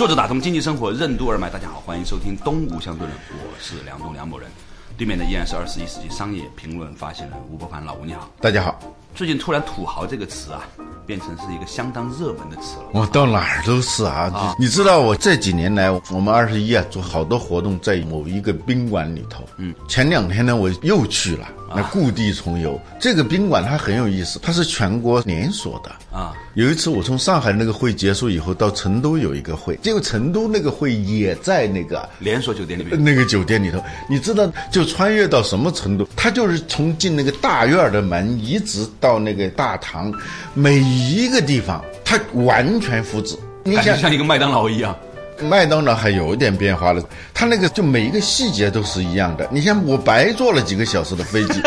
作者打通经济生活任督二脉，大家好，欢迎收听《东吴相对论》，我是梁东梁某人，对面的依然是二十一世纪商业评论发行人吴伯凡，老吴你好。大家好。最近突然“土豪”这个词啊，变成是一个相当热门的词了。我到哪儿都是啊！你知道我这几年来，我们二十一啊做好多活动，在某一个宾馆里头。嗯，前两天呢，我又去了。那故地重游，这个宾馆它很有意思，它是全国连锁的啊。有一次我从上海那个会结束以后，到成都有一个会，结果成都那个会也在那个连锁酒店里面，那个酒店里头，你知道就穿越到什么程度？它就是从进那个大院的门，一直到那个大堂，每一个地方它完全复制，你想像一个麦当劳一样。麦当劳还有一点变化了，它那个就每一个细节都是一样的。你像我白坐了几个小时的飞机，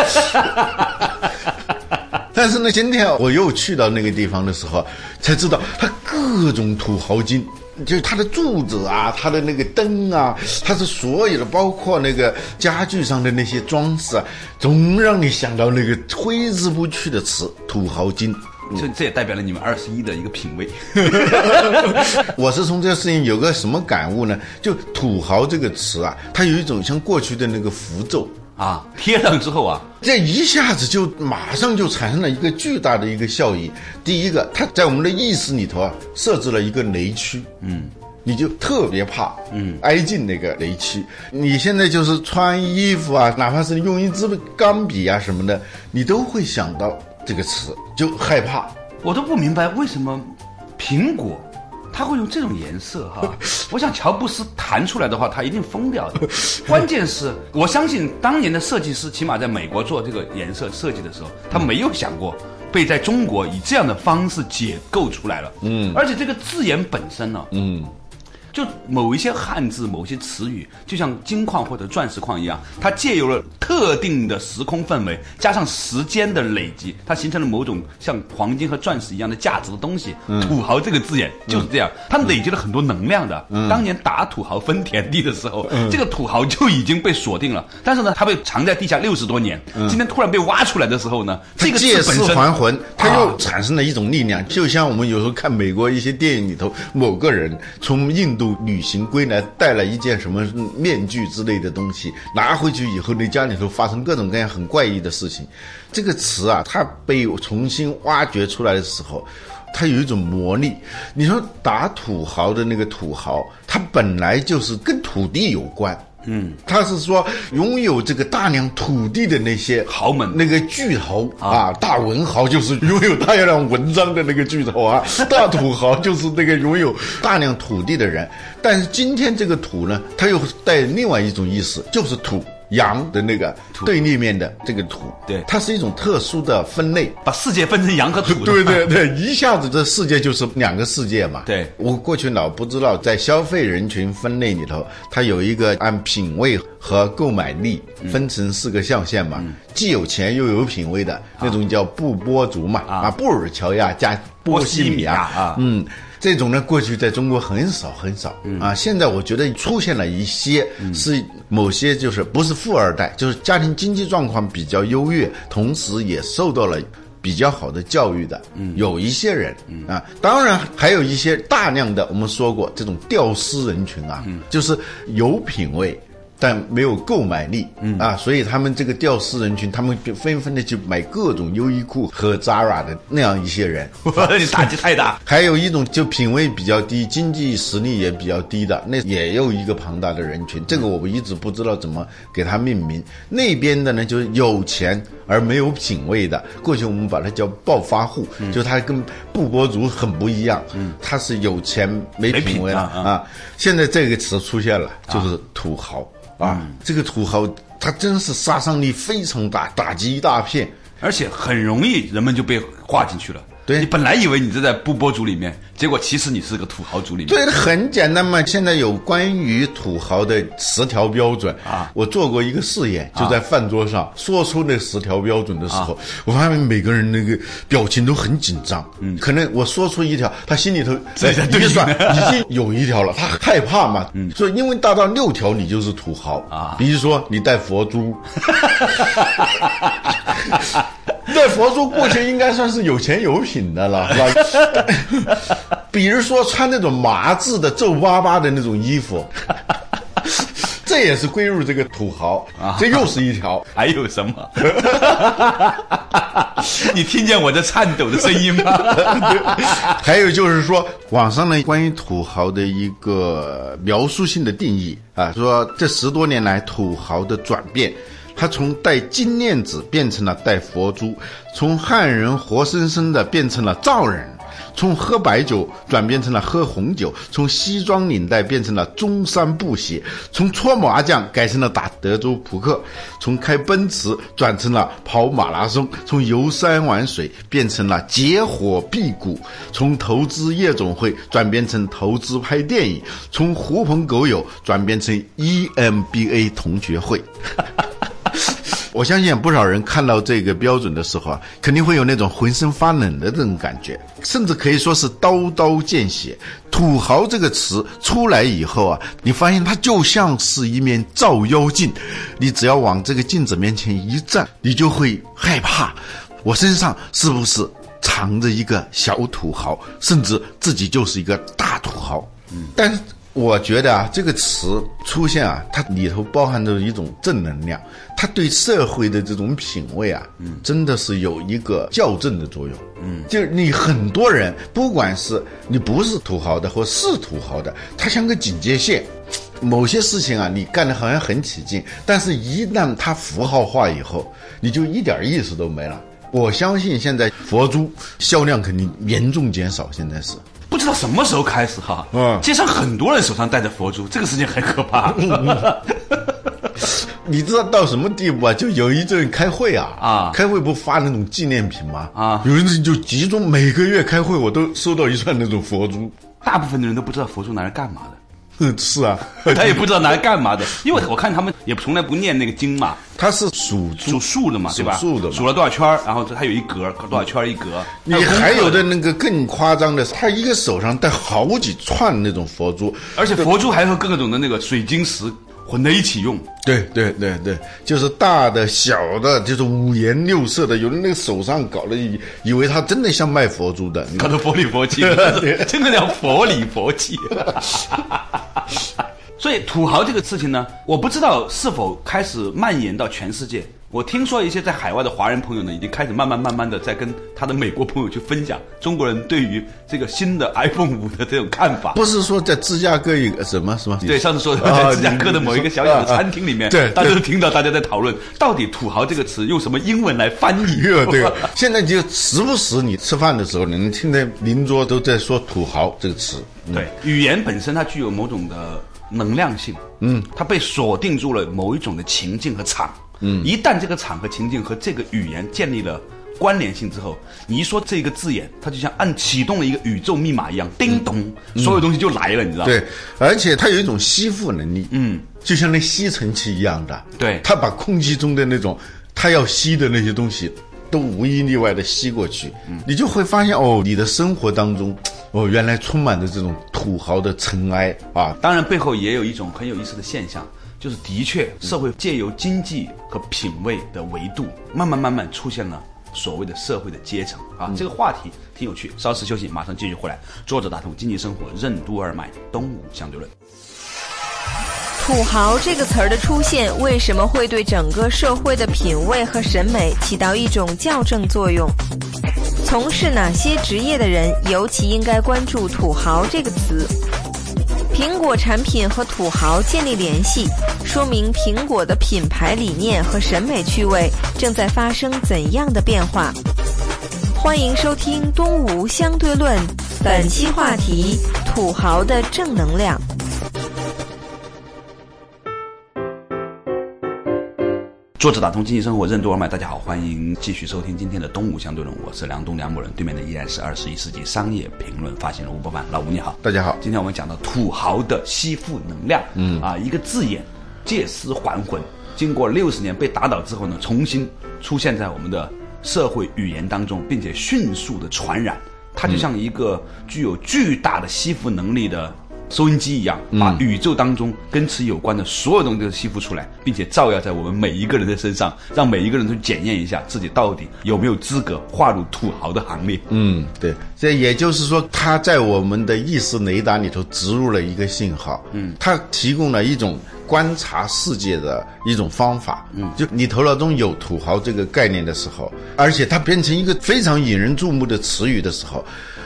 但是呢，今天我又去到那个地方的时候，才知道它各种土豪金，就是它的柱子啊，它的那个灯啊，它是所有的，包括那个家具上的那些装饰啊，总让你想到那个挥之不去的词——土豪金。这这也代表了你们二十一的一个品味。我是从这个事情有个什么感悟呢？就“土豪”这个词啊，它有一种像过去的那个符咒啊，贴上之后啊，这一下子就马上就产生了一个巨大的一个效益。第一个，它在我们的意识里头啊，设置了一个雷区，嗯，你就特别怕，嗯，挨近那个雷区。你现在就是穿衣服啊，哪怕是用一支钢笔啊什么的，你都会想到。这个词就害怕，我都不明白为什么苹果它会用这种颜色哈。我想乔布斯弹出来的话，他一定疯掉的。关键是我相信当年的设计师，起码在美国做这个颜色设计的时候，他没有想过被在中国以这样的方式解构出来了。嗯，而且这个字眼本身呢，嗯。就某一些汉字、某些词语，就像金矿或者钻石矿一样，它借由了特定的时空氛围，加上时间的累积，它形成了某种像黄金和钻石一样的价值的东西。土豪这个字眼就是这样，它累积了很多能量的。当年打土豪分田地的时候，这个土豪就已经被锁定了。但是呢，它被藏在地下六十多年，今天突然被挖出来的时候呢，这个借尸还魂，它又产生了一种力量。就像我们有时候看美国一些电影里头，某个人从印度。旅行归来，带了一件什么面具之类的东西，拿回去以后，你家里头发生各种各样很怪异的事情。这个词啊，它被重新挖掘出来的时候，它有一种魔力。你说打土豪的那个土豪，他本来就是跟土地有关。嗯，他是说拥有这个大量土地的那些豪门，那个巨头啊，大文豪就是拥有大量文章的那个巨头啊，大土豪就是那个拥有大量土地的人。但是今天这个土呢，它又带另外一种意思，就是土。阳的那个对立面的这个土，对，它是一种特殊的分类，把世界分成羊和土。对对对，一下子这世界就是两个世界嘛。对，我过去老不知道，在消费人群分类里头，它有一个按品味和购买力分成四个象限嘛。既有钱又有品味的那种叫布波族嘛，啊，布尔乔亚加波西米亚啊，嗯。这种呢，过去在中国很少很少啊。现在我觉得出现了一些，是某些就是不是富二代，就是家庭经济状况比较优越，同时也受到了比较好的教育的，嗯有一些人嗯啊。当然还有一些大量的，我们说过这种吊丝人群啊，就是有品位。但没有购买力，嗯啊，所以他们这个吊丝人群，他们就纷纷的去买各种优衣库和 Zara 的那样一些人，你打击太大。还有一种就品味比较低、经济实力也比较低的，那也有一个庞大的人群。这个我们一直不知道怎么给他命名。那边的呢，就是有钱而没有品位的。过去我们把它叫暴发户，就他跟布博族很不一样，嗯，他是有钱没品位啊。现在这个词出现了，就是土豪。啊，啊这个土豪他真是杀伤力非常大，打击一大片，而且很容易人们就被划进去了。对你本来以为你是在不播族里面，结果其实你是个土豪族里面。对，很简单嘛。现在有关于土豪的十条标准啊我做过一个试验，就在饭桌上说出那十条标准的时候，我发现每个人那个表情都很紧张。嗯，可能我说出一条，他心里头在在对一算已经有一条了，他害怕嘛。嗯，所以因为达到六条，你就是土豪啊比如说你带佛珠。带佛珠过去应该算是有钱有品的了，是吧？比如说穿那种麻质的皱巴巴的那种衣服，这也是归入这个土豪啊这又是一条。还有什么？你听见我这颤抖的声音吗？还有就是说，网上呢关于土豪的一个描述性的定义啊，说这十多年来土豪的转变。他从戴金链子变成了戴佛珠，从汉人活生生的变成了藏人，从喝白酒转变成了喝红酒，从西装领带变成了中山布鞋，从搓麻将改成了打德州扑克，从开奔驰转成了跑马拉松，从游山玩水变成了结伙辟谷，从投资夜总会转变成投资拍电影，从狐朋狗友转变成 EMBA 同学会。哈哈哈哈我相信不少人看到这个标准的时候啊，肯定会有那种浑身发冷的这种感觉，甚至可以说是刀刀见血。土豪这个词出来以后啊，你发现它就像是一面照妖镜，你只要往这个镜子面前一站，你就会害怕，我身上是不是藏着一个小土豪，甚至自己就是一个大土豪？嗯，但是。我觉得啊，这个词出现啊，它里头包含着一种正能量，它对社会的这种品味啊，嗯，真的是有一个校正的作用。嗯，就是你很多人，不管是你不是土豪的，或是土豪的，它像个警戒线。某些事情啊，你干的好像很起劲，但是一旦它符号化以后，你就一点意思都没了。我相信现在佛珠销量肯定严重减少，现在是。不知道什么时候开始哈，嗯街上很多人手上戴着佛珠，这个事情很可怕。你知道到什么地步啊？就有一阵开会啊，啊开会不发那种纪念品吗？啊有人就集中每个月开会，我都收到一串那种佛珠。大部分的人都不知道佛珠拿来干嘛的。嗯，是啊，他也不知道拿来干嘛的，因为我看他们也从来不念那个经嘛，他是数数猪。数的嘛，对吧？数的数了多少圈儿然后它有一格，多少圈儿一格。你还有的，那个更夸张的是，他一个手上戴好几串那种佛珠。而且佛珠还和各种的那个水晶石混在一起用。对对对对，就是大的、小的，就是五颜六色的。有人那个手上搞了以以为他真的像卖佛珠的，搞得佛里佛气，真的叫佛里佛气。所以土豪这个事情呢，我不知道是否开始蔓延到全世界。我听说一些在海外的华人朋友呢，已经开始慢慢慢慢的在跟他的美国朋友去分享中国人对于这个新的 iPhone 五的这种看法。不是说在芝加哥一个什么什么？对，上次说的啊在芝加哥的某一个小小的餐厅里面，对对大家都听到大家在讨论，到底“土豪”这个词用什么英文来翻译？对对，现在就时不时你吃饭的时候，你能听见邻桌都在说“土豪”这个词。对，语言本身它具有某种的能量性，嗯，它被锁定住了某一种的情境和场，嗯，一旦这个场和情境和这个语言建立了关联性之后，你一说这个字眼，它就像按启动了一个宇宙密码一样，叮咚，所有东西就来了，你知道吗？对，而且它有一种吸附能力，嗯，就像那吸尘器一样的，对。它把空气中的那种它要吸的那些东西，都无一例外的吸过去，你就会发现哦，你的生活当中，哦，原来充满着这种土豪的尘埃啊，当然，背后也有一种很有意思的现象，就是的确，社会借由经济和品味的维度，慢慢慢慢出现了所谓的社会的阶层啊。这个话题挺有趣，稍事休息，马上继续回来。作者打通经济生活任督二脉，东吴相对论。土豪这个词儿的出现，为什么会对整个社会的品味和审美起到一种校正作用？从事哪些职业的人尤其应该关注“土豪”这个词？苹果产品和土豪建立联系，说明苹果的品牌理念和审美趣味正在发生怎样的变化？欢迎收听《东吴相对论》，本期话题：土豪的正能量。作者打通经济生活任督二脉，大家好，欢迎继续收听今天的东吴相对论，我是梁东梁某人，对面的依然是二十一世纪商业评论发行人吴伯凡，老吴你好，大家好今天我们讲到土豪的吸附能量，嗯。啊，一个字眼借尸还魂，经过六十年被打倒之后呢，重新出现在我们的社会语言当中，并且迅速的传染，它就像一个具有巨大的吸附能力的。收音机一样，把宇宙当中跟此有关的所有东西都吸附出来，并且照耀在我们每一个人的身上，让每一个人都检验一下自己到底有没有资格划入土豪的行列。嗯，对，这也就是说，它在我们的意识雷达里头植入了一个信号，嗯，它提供了一种观察世界的一种方法，嗯，就你头脑中有土豪这个概念的时候，而且它变成一个非常引人注目的词语的时候。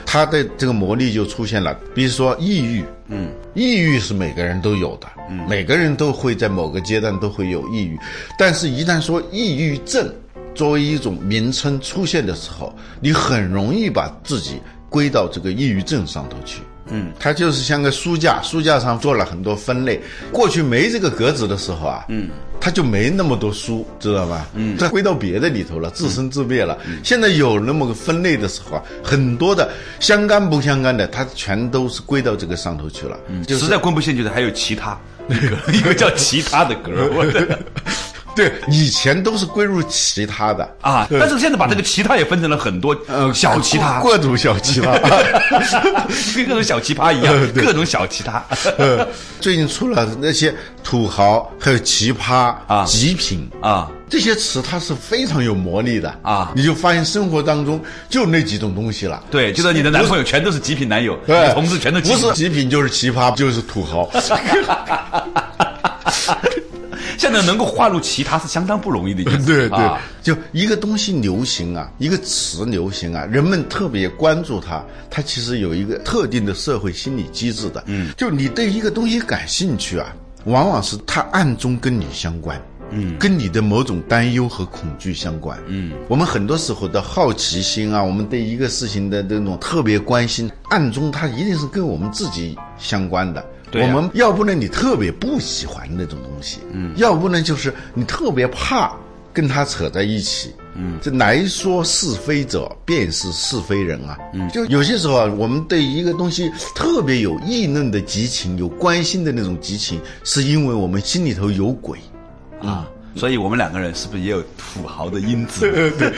它的这个魔力就出现了，比如说抑郁，嗯，抑郁是每个人都有的，嗯，每个人都会在某个阶段都会有抑郁，但是，一旦说抑郁症作为一种名称出现的时候，你很容易把自己归到这个抑郁症上头去。嗯，它就是像个书架，书架上做了很多分类。过去没这个格子的时候啊，嗯，它就没那么多书，知道吧？嗯，它归到别的里头了，自生自灭了。现在有那么个分类的时候啊，很多的相干不相干的，它全都是归到这个上头去了。嗯，实在归不进去的还有其他那个 一个叫其他的格。对，以前都是归入其他的。啊，但是现在把这个其他也分成了很多呃小其他，各种小其他，跟各种小奇葩一样，各种小奇葩。最近出了那些土豪，还有奇葩啊、极品。啊。这些词，它是非常有魔力的。啊！你就发现生活当中就那几种东西了。对，就是你的男朋友全都是极品男友，对，同事全都不是极品就是奇葩，就是土豪。现在能够划入其他是相当不容易的一件事。对对，就一个东西流行啊，一个词流行啊，人们特别关注它，它其实有一个特定的社会心理机制的。嗯，就你对一个东西感兴趣啊，往往是它暗中跟你相关。嗯，跟你的某种担忧和恐惧相关。嗯，我们很多时候的好奇心啊，我们对一个事情的这种特别关心，暗中它一定是跟我们自己相关的。我们要不呢？你特别不喜欢那种东西，嗯，要不呢？就是你特别怕跟他扯在一起，嗯，这来说是非者便是是非人啊，嗯，就有些时候啊，我们对一个东西特别有议论的激情，有关心的那种激情，是因为我们心里头有鬼，啊。所以我们两个人是不是也有土豪的因子？对对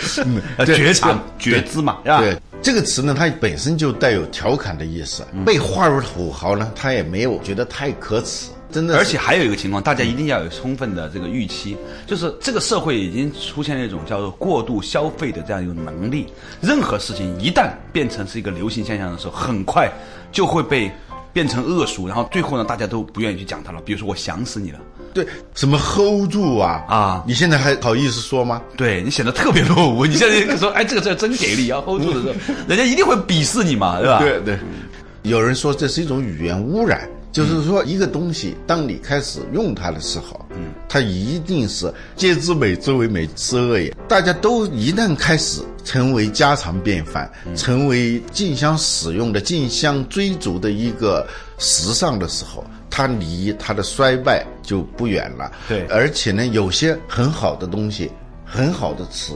对，觉察觉知嘛，对吧？对这个词呢，它本身就带有调侃的意思。被划入土豪呢，他也没有觉得太可耻，真的。而且还有一个情况，大家一定要有充分的这个预期，就是这个社会已经出现了一种叫做过度消费的这样一种能力。任何事情一旦变成是一个流行现象的时候，很快就会被变成恶俗，然后最后呢，大家都不愿意去讲它了。比如说，我想死你了。对，什么 hold 住啊啊！你现在还好意思说吗？对你显得特别落伍。你现在说，哎，这个字真给力啊！hold 住的时候，人家一定会鄙视你嘛，对吧？对对。有人说这是一种语言污染，就是说一个东西，当你开始用它的时候，嗯，它一定是皆知美之为美之恶也。大家都一旦开始成为家常便饭，成为竞相使用的、竞相追逐的一个时尚的时候。它离它的衰败就不远了。对，而且呢，有些很好的东西，很好的词，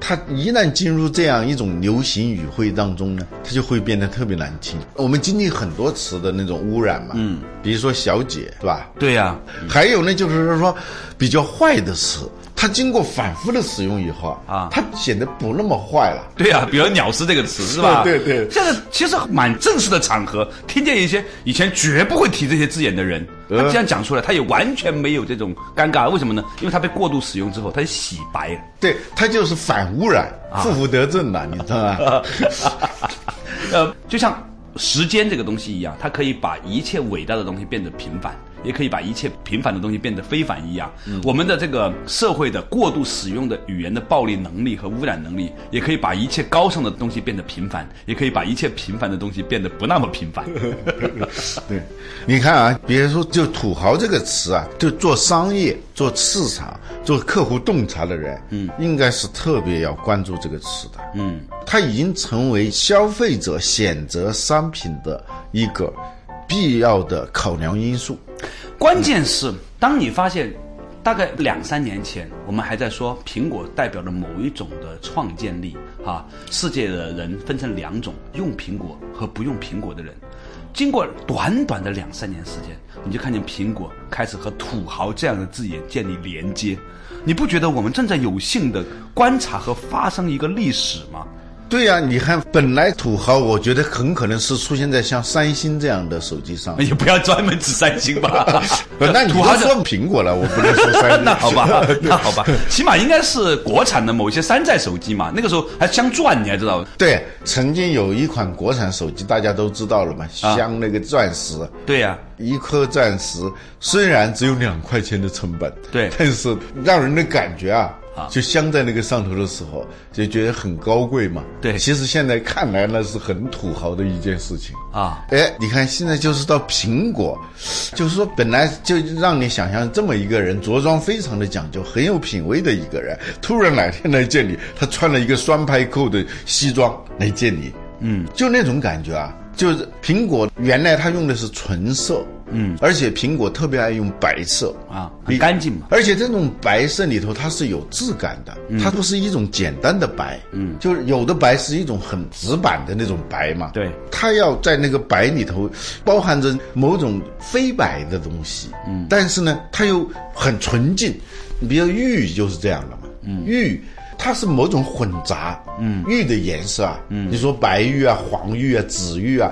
它一旦进入这样一种流行语汇当中呢，它就会变得特别难听。我们经历很多词的那种污染嘛，嗯，比如说小姐，对吧？对呀。还有呢，就是说比较坏的词。它经过反复的使用以后啊，它显得不那么坏了。对啊，比如“鸟事”这个词是吧？对对。现在其实蛮正式的场合，听见一些以前绝不会提这些字眼的人，他这样讲出来，他也完全没有这种尴尬。为什么呢？因为他被过度使用之后，他洗白了。对，他就是反污染，负负得正了，你知道吗？呃，就像时间这个东西一样，它可以把一切伟大的东西变得平凡。也可以把一切平凡的东西变得非凡一样。我们的这个社会的过度使用的语言的暴力能力和污染能力，也可以把一切高尚的东西变得平凡，也可以把一切平凡的东西变得不那么平凡。对，你看啊，比如说就“土豪”这个词啊，就做商业、做市场、做客户洞察的人，嗯，应该是特别要关注这个词的。嗯，它已经成为消费者选择商品的一个必要的考量因素。关键是，当你发现大概两三年前，我们还在说苹果代表了某一种的创建力啊，世界的人分成两种，用苹果和不用苹果的人。经过短短的两三年时间，你就看见苹果开始和土豪这样的字眼建立连接。你不觉得我们正在有幸的观察和发生一个历史吗？对呀、你看，本来土豪，我觉得很可能是出现在像三星这样的手机上。也不要专门指三星吧。那你土豪的都说苹果了，我不能说三星。那好吧，那好吧，起码应该是国产的某些山寨手机嘛。那个时候还镶钻，你还知道？对，曾经有一款国产手机，大家都知道了嘛，啊镶那个钻石。对呀、一颗钻石虽然只有两块钱的成本，对但是让人的感觉啊，啊就镶在那个上头的时候，就觉得很高贵嘛。对其实现在看来那是很土豪的一件事情。啊，哎，你看现在就是到苹果，就是说本来就让你想象这么一个人着装非常的讲究，很有品位的一个人，突然哪天来见你，他穿了一个双排扣的西装来见你，嗯，就那种感觉啊，就是苹果原来它用的是纯色，嗯，而且苹果特别爱用白色。啊很干净嘛。而且这种白色里头它是有质感的，它不是一种简单的白，嗯，就是有的白是一种很直板的那种白嘛，对。它要在那个白里头包含着某种非白的东西，嗯，但是呢，它又很纯净。你比如玉就是这样的嘛，嗯，玉它是某种混杂，嗯，玉的颜色啊，嗯，你说白玉啊、黄玉啊、紫玉啊。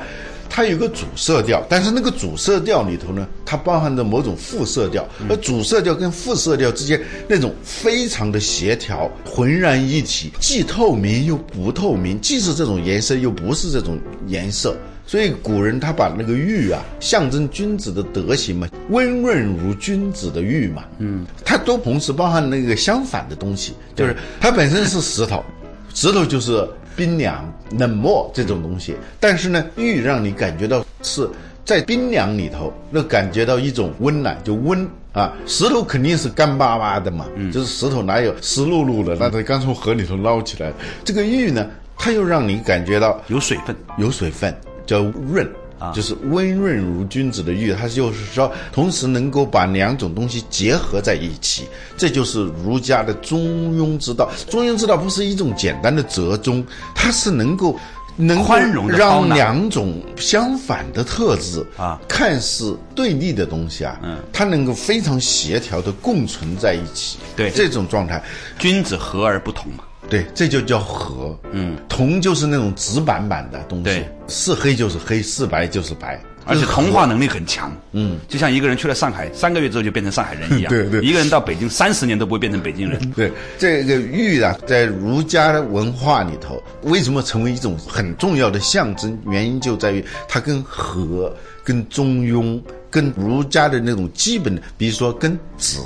它有个主色调，但是那个主色调里头呢，它包含着某种副色调，而主色调跟副色调之间那种非常的协调，浑然一体，既透明又不透明，既是这种颜色又不是这种颜色。所以古人他把那个玉啊，象征君子的德行嘛，温润如君子的玉嘛，嗯，它都同时包含那个相反的东西，就是它本身是石头，石头就是冰凉、冷漠这种东西，但是呢，玉让你感觉到是在冰凉里头，那感觉到一种温暖，就温啊。石头肯定是干巴巴的嘛，就是石头哪有湿漉漉的，那它刚从河里头捞起来。这个玉呢，它又让你感觉到有水分。有水分，叫润。啊就是温润如君子的玉，它就是说，同时能够把两种东西结合在一起，这就是儒家的中庸之道。中庸之道不是一种简单的折中，它是能够能宽容让两种相反的特质啊看似对立的东西啊，嗯，它能够非常协调的共存在一起。对这种状态，君子和而不同嘛。对，这就叫和。嗯，铜就是那种直板板的东西对，是黑就是黑，是白就是白，而且同化能力很强，嗯，就像一个人去了上海，三个月之后就变成上海人一样，对对。一个人到北京三十年都不会变成北京人，对这个玉啊，在儒家的文化里头，为什么成为一种很重要的象征？原因就在于它跟和、跟中庸、跟儒家的那种基本的，比如说跟止、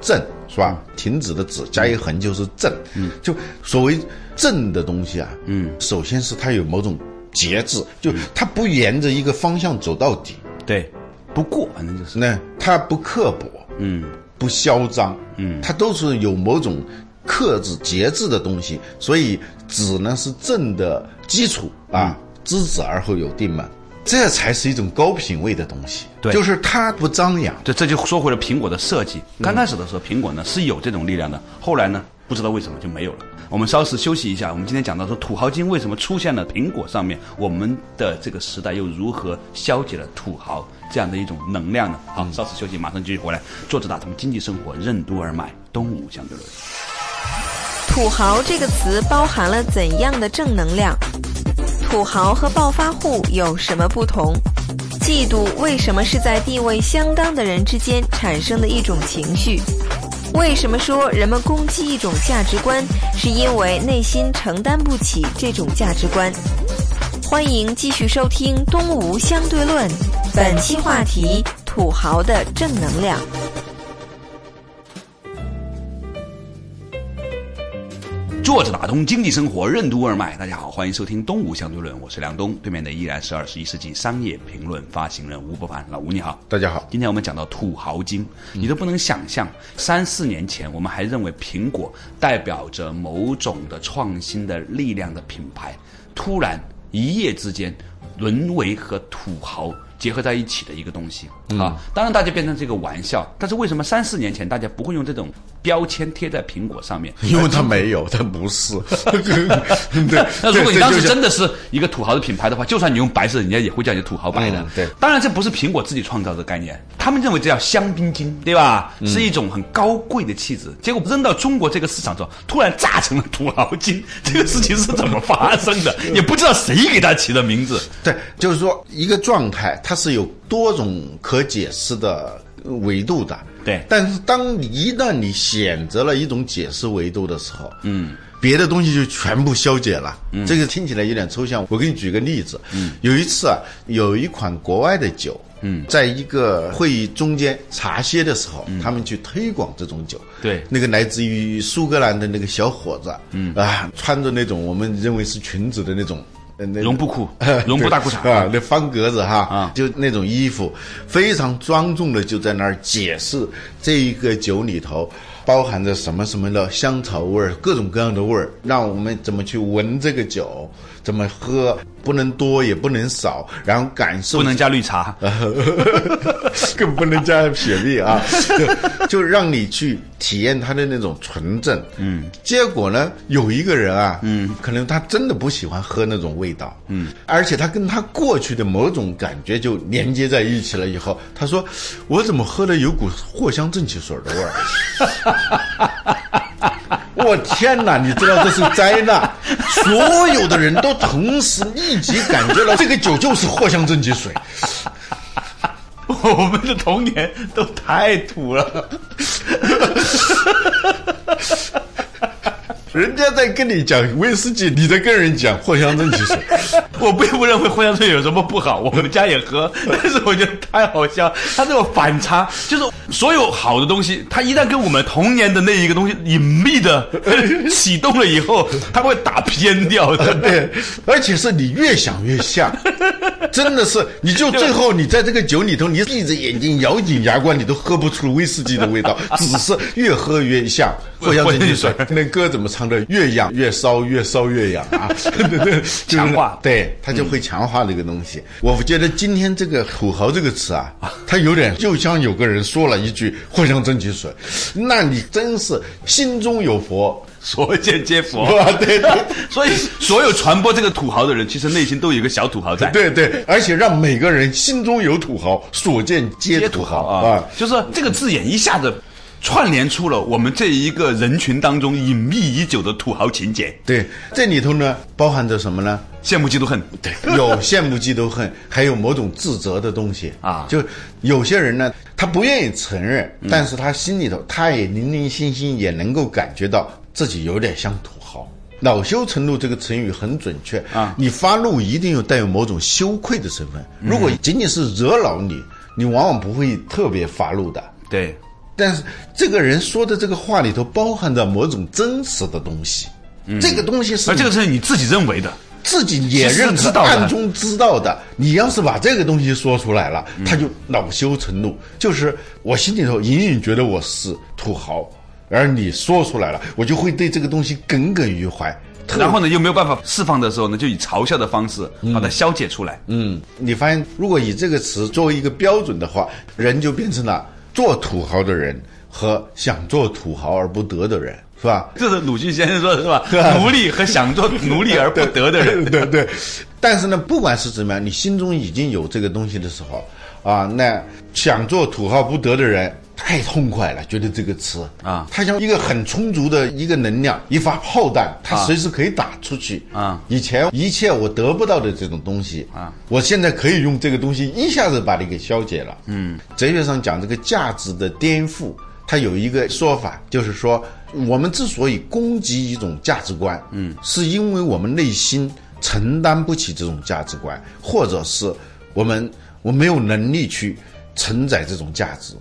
正，是吧？停止的止加一横就是正，嗯，就所谓正的东西啊，嗯，首先是它有某种节制，就它不沿着一个方向走到底，对，不过反正就是，那它不刻薄，嗯，不嚣张，嗯，它都是有某种克制、节制的东西，所以止呢是正的基础啊，知止而后有定嘛，这才是一种高品位的东西，对就是它不张扬，对这就说回了苹果的设计。刚开始的时候，苹果呢是有这种力量的，后来呢，不知道为什么就没有了。我们稍事休息一下。我们今天讲到说土豪金为什么出现了苹果上面，我们的这个时代又如何消解了土豪这样的一种能量呢？好，稍事休息，马上继续回来。坐着打通经济生活，任督二脉，东吴相对论。土豪这个词包含了怎样的正能量？土豪和暴发户有什么不同？嫉妒为什么是在地位相当的人之间产生的一种情绪？为什么说人们攻击一种价值观，是因为内心承担不起这种价值观？欢迎继续收听《东吴相对论》，本期话题：土豪的正能量。坐着打通经济生活，任督二脉。大家好，欢迎收听《东吴相对论》，我是梁东，对面的依然是二十一世纪商业评论发行人吴伯凡。老吴你好，大家好，今天我们讲到土豪金，你都不能想象，三四年前我们还认为苹果代表着某种的创新的力量的品牌，突然一夜之间沦为和土豪结合在一起的一个东西啊。当然，大家变成这个玩笑，但是为什么三四年前大家不会用这种标签贴在苹果上面？因为它没有，它不是。对，那如果你当时真的是一个土豪的品牌的话，就算你用白色，人家也会叫你土豪白的。嗯对当然这不是苹果自己创造的概念，他们认为这叫香槟金，对吧？嗯是一种很高贵的气质。结果扔到中国这个市场中，突然炸成了土豪金，这个事情是怎么发生的？也不知道谁给他起的名字。对，就是说一个状态它是有多种可解释的维度的。对。但是当你一旦你选择了一种解释维度的时候，嗯。别的东西就全部消解了，嗯，这个听起来有点抽象。我给你举个例子，嗯，有一次啊，有一款国外的酒，嗯，在一个会议中间茶歇的时候，他们去推广这种酒，对。那个来自于苏格兰的那个小伙子，嗯。啊，穿着那种我们认为是裙子的那种。呃那绒布裤 绒布大裤衩啊，那方格子哈，啊。就那种衣服，非常庄重的就在那儿解释这一个酒里头包含着什么什么的香草味儿，各种各样的味儿，让我们怎么去闻这个酒，怎么喝，不能多也不能少，然后感受不能加绿茶，更不能加雪碧啊，就 就让你去体验它的那种纯正。嗯，结果呢，有一个人啊，嗯，可能他真的不喜欢喝那种味道，嗯，而且他跟他过去的某种感觉就连接在一起了。以后他说：“我怎么喝的有股藿香正气水的味儿？” 我天哪！你知道这是灾难，所有的人都同时立即感觉到这个酒就是藿香正气水。我们的童年都太土了。人家在跟你讲威士忌，你在跟人讲藿香正气水。我并不认为藿香正气有什么不好，我们家也喝，但是我觉得太好笑。它这种反差，就是所有好的东西，它一旦跟我们童年的那一个东西隐秘的启动了以后，它会打偏掉的。对，而且是你越想越像，真的是，你就最后你在这个酒里头，你闭着眼睛咬紧牙关，你都喝不出威士忌的味道，只是越喝越像藿香正气水。那歌怎么唱的？越痒越烧，越烧越痒啊！对对，就是强化对，它就会强化这个东西。我觉得今天这个“土豪”这个词啊，它有点就像有个人说了一句“藿香正气水”，那你真是心中有佛。所见皆佛，哇 对对 所以所有传播这个土豪的人，其实内心都有一个小土豪在。对对，而且让每个人心中有土豪，所见皆接土土豪豪啊啊！，就是这个字眼一下子串联出了我们这一个人群当中隐秘已久的土豪情节，对，这里头呢包含着什么呢？羡慕嫉妒恨。对，有羡慕嫉妒恨，还有某种自责的东西啊就有些人呢，他不愿意承认，但是他心里头他也零零星星也能够感觉到自己有点像土豪。恼羞成怒这个成语很准确啊你发怒一定有带有某种羞愧的成分。如果仅仅是惹恼你，你往往不会特别发怒的。对，但是这个人说的这个话里头包含着某种真实的东西，这个东西是而这个是你自己认为的，自己也认知道暗中知道的。你要是把这个东西说出来了，嗯他就恼羞成怒。就是我心里头隐隐觉得我是土豪，而你说出来了，我就会对这个东西耿耿于怀。然后呢又没有办法释放的时候呢，就以嘲笑的方式把它消解出来。嗯，你发现，如果以这个词作为一个标准的话，人就变成了做土豪的人和想做土豪而不得的人，是吧？这是鲁迅先生说的是吧？奴隶和想做奴隶而不得的人，对对。但是呢，不管是怎么样，你心中已经有这个东西的时候，啊，那想做土豪不得的人太痛快了，觉得这个词。啊。它像一个很充足的一个能量，一发炮弹，它啊随时可以打出去。啊。以前一切我得不到的这种东西啊，我现在可以用这个东西一下子把你给消解了。嗯，哲学上讲这个价值的颠覆。它有一个说法，就是说，我们之所以攻击一种价值观，嗯，是因为我们内心承担不起这种价值观，或者是我们我没有能力去承载这种价值，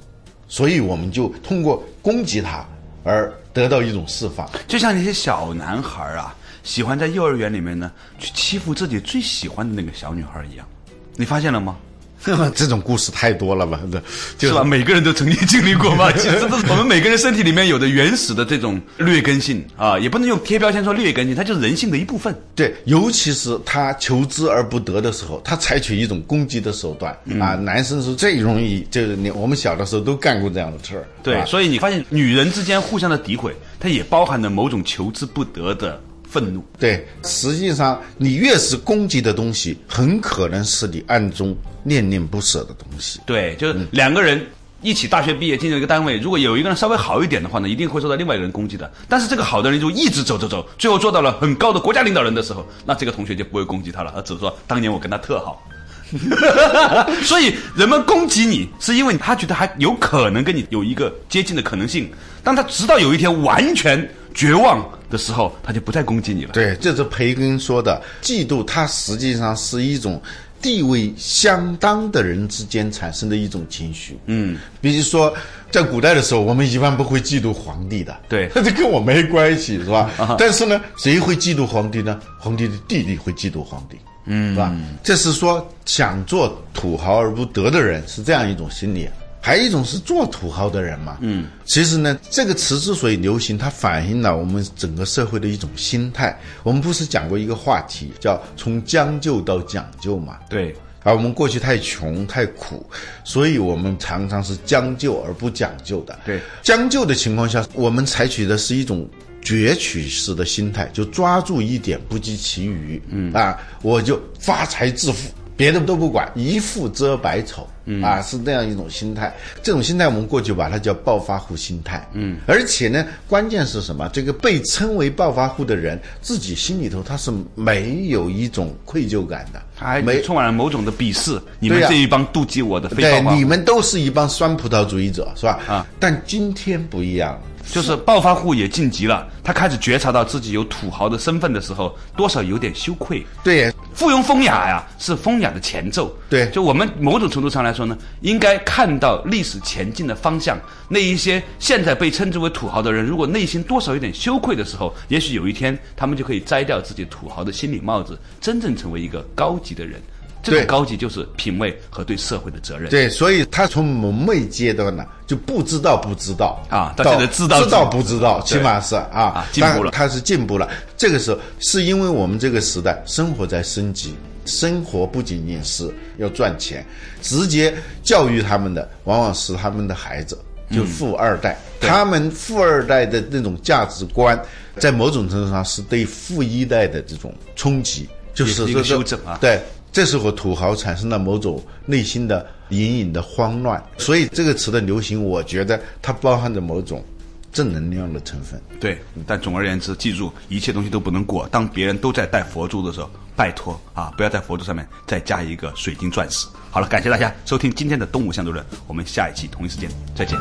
所以我们就通过攻击他而得到一种释放。就像那些小男孩啊，喜欢在幼儿园里面呢去欺负自己最喜欢的那个小女孩一样，你发现了吗？这种故事太多了吧？这就是吧？每个人都曾经经历过嘛。其实都是我们每个人身体里面有的原始的这种劣根性啊，也不能用贴标签说劣根性，它就是人性的一部分。对，尤其是他求之而不得的时候，他采取一种攻击的手段、啊。男生是最容易，就是你我们小的时候都干过这样的事儿。对，啊所以你发现女人之间互相的诋毁，它也包含了某种求之不得的愤怒。对，实际上你越是攻击的东西，很可能是你暗中恋恋不舍的东西。对，就是两个人一起大学毕业进入一个单位，如果有一个人稍微好一点的话呢，一定会受到另外一个人攻击的。但是这个好的人就一直走走走，最后做到了很高的国家领导人的时候，那这个同学就不会攻击他了，他只是说当年我跟他特好。所以人们攻击你，是因为他觉得还有可能跟你有一个接近的可能性。当他直到有一天完全绝望的时候，他就不再攻击你了。对，这是培根说的，嫉妒它实际上是一种地位相当的人之间产生的一种情绪。嗯，比如说在古代的时候，我们一般不会嫉妒皇帝的，对 这跟我没关系，是吧？但是呢，谁会嫉妒皇帝呢？皇帝的弟弟会嫉妒皇帝。嗯，是吧？这是说想做土豪而不得的人是这样一种心理。还有一种是做土豪的人嘛，嗯，其实呢，这个词之所以流行，它反映了我们整个社会的一种心态。我们不是讲过一个话题，叫从将就到讲究嘛？对，而我们过去太穷太苦，所以我们常常是将就而不讲究的。对，将就的情况下，我们采取的是一种攫取式的心态，就抓住一点不计其余。嗯啊，我就发财致富。别的都不管，一富遮百丑，啊，是这样一种心态。这种心态我们过去把它叫暴发户心态。嗯，而且呢，关键是什么？这个被称为暴发户的人，自己心里头他是没有一种愧疚感的，他还没充满了某种的鄙视。你们这一帮妒忌我的非对暴，发户你们都是一帮酸葡萄主义者，是吧？啊，但今天不一样了。就是暴发户也晋级了，他开始觉察到自己有土豪的身份的时候，多少有点羞愧。对，附庸风雅呀，是风雅的前奏。对就我们某种程度上来说呢，应该看到历史前进的方向。那一些现在被称之为土豪的人，如果内心多少有点羞愧的时候，也许有一天他们就可以摘掉自己土豪的心理帽子，真正成为一个高级的人。这种对高级就是品味和对社会的责任。对，所以他从蒙昧阶段呢，就不知道不知道。啊到现在知道知道不知道，起码是啊。啊进步了。但他是进步了。这个时候是因为我们这个时代生活在升级，生活不仅仅是要赚钱，直接教育他们的往往是他们的孩子，就富二代。他们富二代的那种价值观，在某种程度上是对富一代的这种冲击，就是一个修正啊。对，这时候土豪产生了某种内心的隐隐的慌乱，所以这个词的流行，我觉得它包含着某种正能量的成分。对，但总而言之，记住一切东西都不能过。当别人都在戴佛珠的时候，拜托啊，不要在佛珠上面再加一个水晶钻石。好了，感谢大家收听今天的《动物相对论》，我们下一期同一时间再见。